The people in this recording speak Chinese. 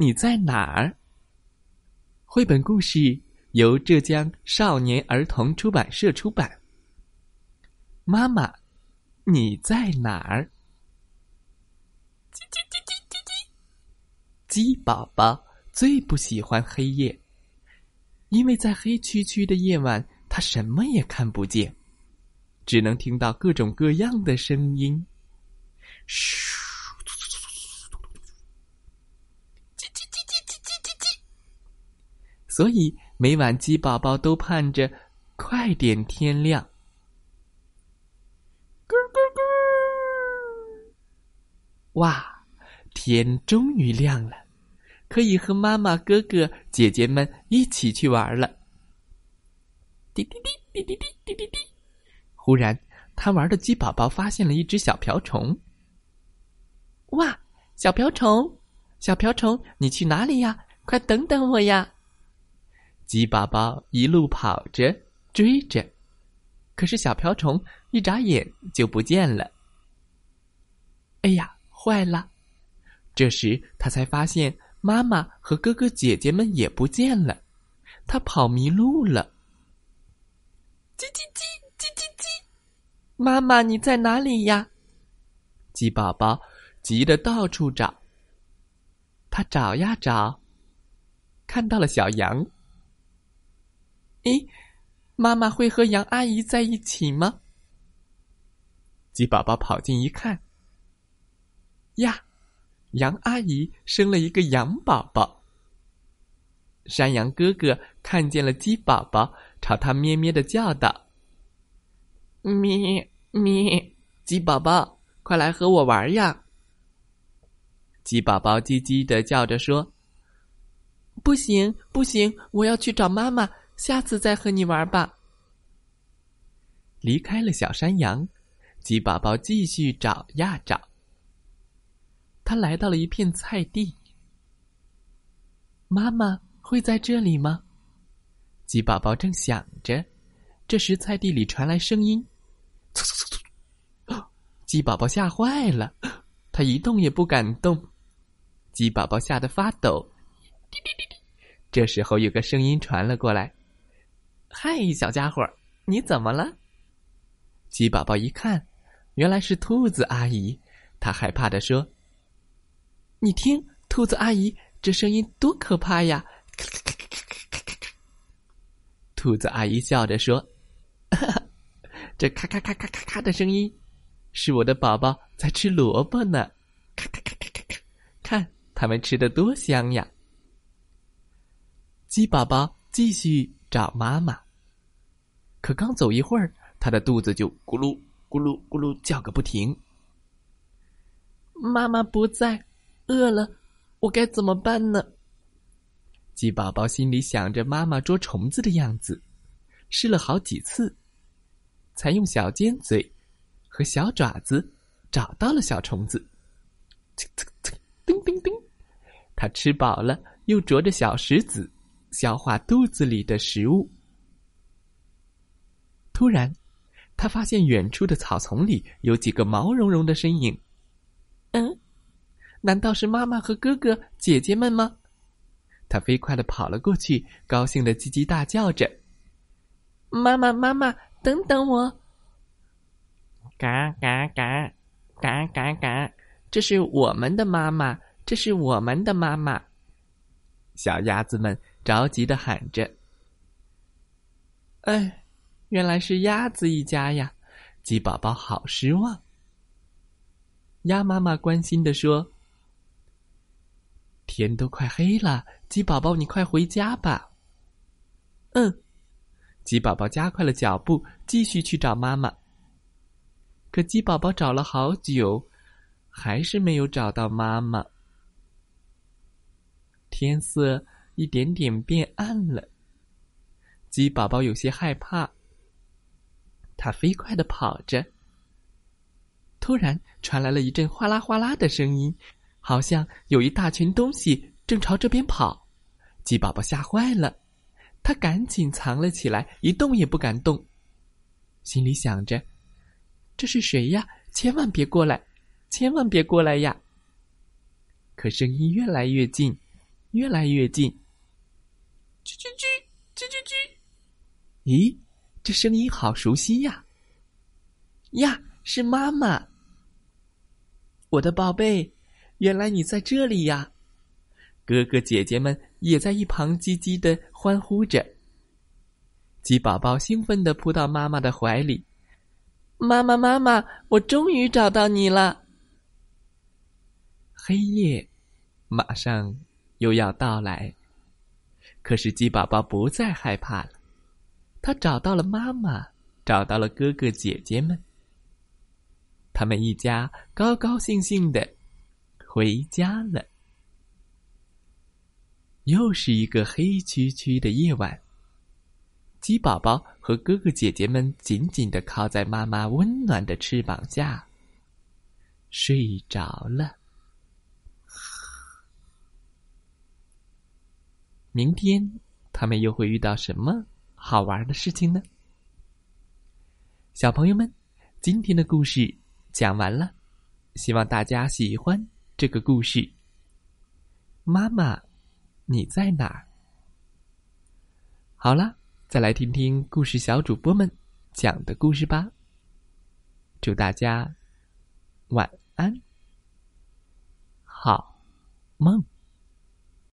你在哪儿？绘本故事由浙江少年儿童出版社出版。妈妈，你在哪儿？叽叽叽叽叽叽。鸡宝宝最不喜欢黑夜，因为在黑黢黢的夜晚，它什么也看不见，只能听到各种各样的声音。嘘。所以每晚鸡宝宝都盼着快点天亮。咕咕咕！哇，天终于亮了，可以和妈妈、哥哥、姐姐们一起去玩了。滴滴滴滴滴滴滴滴滴！忽然，贪玩的鸡宝宝发现了一只小瓢虫。哇，小瓢虫，小瓢虫，你去哪里呀？快等等我呀！鸡宝宝一路跑着追着，可是小瓢虫一眨眼就不见了。哎呀，坏了！这时他才发现妈妈和哥哥姐姐们也不见了，他跑迷路了。叽叽叽叽叽叽！妈妈，你在哪里呀？鸡宝宝急得到处找。他找呀找，看到了小羊。咦，妈妈会和杨阿姨在一起吗？鸡宝宝跑近一看，呀，杨阿姨生了一个羊宝宝。山羊哥哥看见了鸡宝宝，朝他咩咩的叫道：“咩咩，鸡宝宝，快来和我玩呀！”鸡宝宝叽叽的叫着说：“不行不行，我要去找妈妈。”下次再和你玩吧。离开了小山羊，鸡宝宝继续找呀找。他来到了一片菜地。妈妈会在这里吗？鸡宝宝正想着，这时菜地里传来声音：“嗖嗖嗖嗖！”鸡宝宝吓坏了，他一动也不敢动。鸡宝宝吓得发抖。这时候，有个声音传了过来。嗨，小家伙，你怎么了？鸡宝宝一看，原来是兔子阿姨。他害怕的说：“你听，兔子阿姨，这声音多可怕呀！”兔子阿姨笑着说：“这咔咔咔咔咔咔的声音，是我的宝宝在吃萝卜呢。咔咔咔咔咔咔，看他们吃的多香呀！”鸡宝宝继续。找妈妈，可刚走一会儿，他的肚子就咕噜咕噜咕噜叫个不停。妈妈不在，饿了，我该怎么办呢？鸡宝宝心里想着妈妈捉虫子的样子，试了好几次，才用小尖嘴和小爪子找到了小虫子。叮叮叮，他吃饱了，又啄着小石子。消化肚子里的食物。突然，他发现远处的草丛里有几个毛茸茸的身影。嗯，难道是妈妈和哥哥姐姐们吗？他飞快的跑了过去，高兴的叽叽大叫着：“妈妈，妈妈，等等我！”嘎嘎嘎，嘎嘎嘎，这是我们的妈妈，这是我们的妈妈。小鸭子们。着急的喊着：“哎，原来是鸭子一家呀！”鸡宝宝好失望。鸭妈妈关心的说：“天都快黑了，鸡宝宝，你快回家吧。”嗯，鸡宝宝加快了脚步，继续去找妈妈。可鸡宝宝找了好久，还是没有找到妈妈。天色一点点变暗了。鸡宝宝有些害怕，它飞快的跑着。突然传来了一阵哗啦哗啦的声音，好像有一大群东西正朝这边跑。鸡宝宝吓坏了，他赶紧藏了起来，一动也不敢动，心里想着：“这是谁呀？千万别过来，千万别过来呀！”可声音越来越近，越来越近。咦，这声音好熟悉呀！呀，是妈妈。我的宝贝，原来你在这里呀！哥哥姐姐们也在一旁叽叽的欢呼着。鸡宝宝兴奋的扑到妈妈的怀里，妈妈妈妈，我终于找到你了。黑夜马上又要到来，可是鸡宝宝不再害怕了，他找到了妈妈，找到了哥哥姐姐们。他们一家高高兴兴的回家了。又是一个黑黢黢的夜晚。鸡宝宝和哥哥姐姐们紧紧的靠在妈妈温暖的翅膀下，睡着了。明天他们又会遇到什么好玩的事情呢？小朋友们，今天的故事。讲完了，希望大家喜欢这个故事。妈妈，你在哪儿？好了，再来听听故事小主播们讲的故事吧。祝大家晚安，好梦。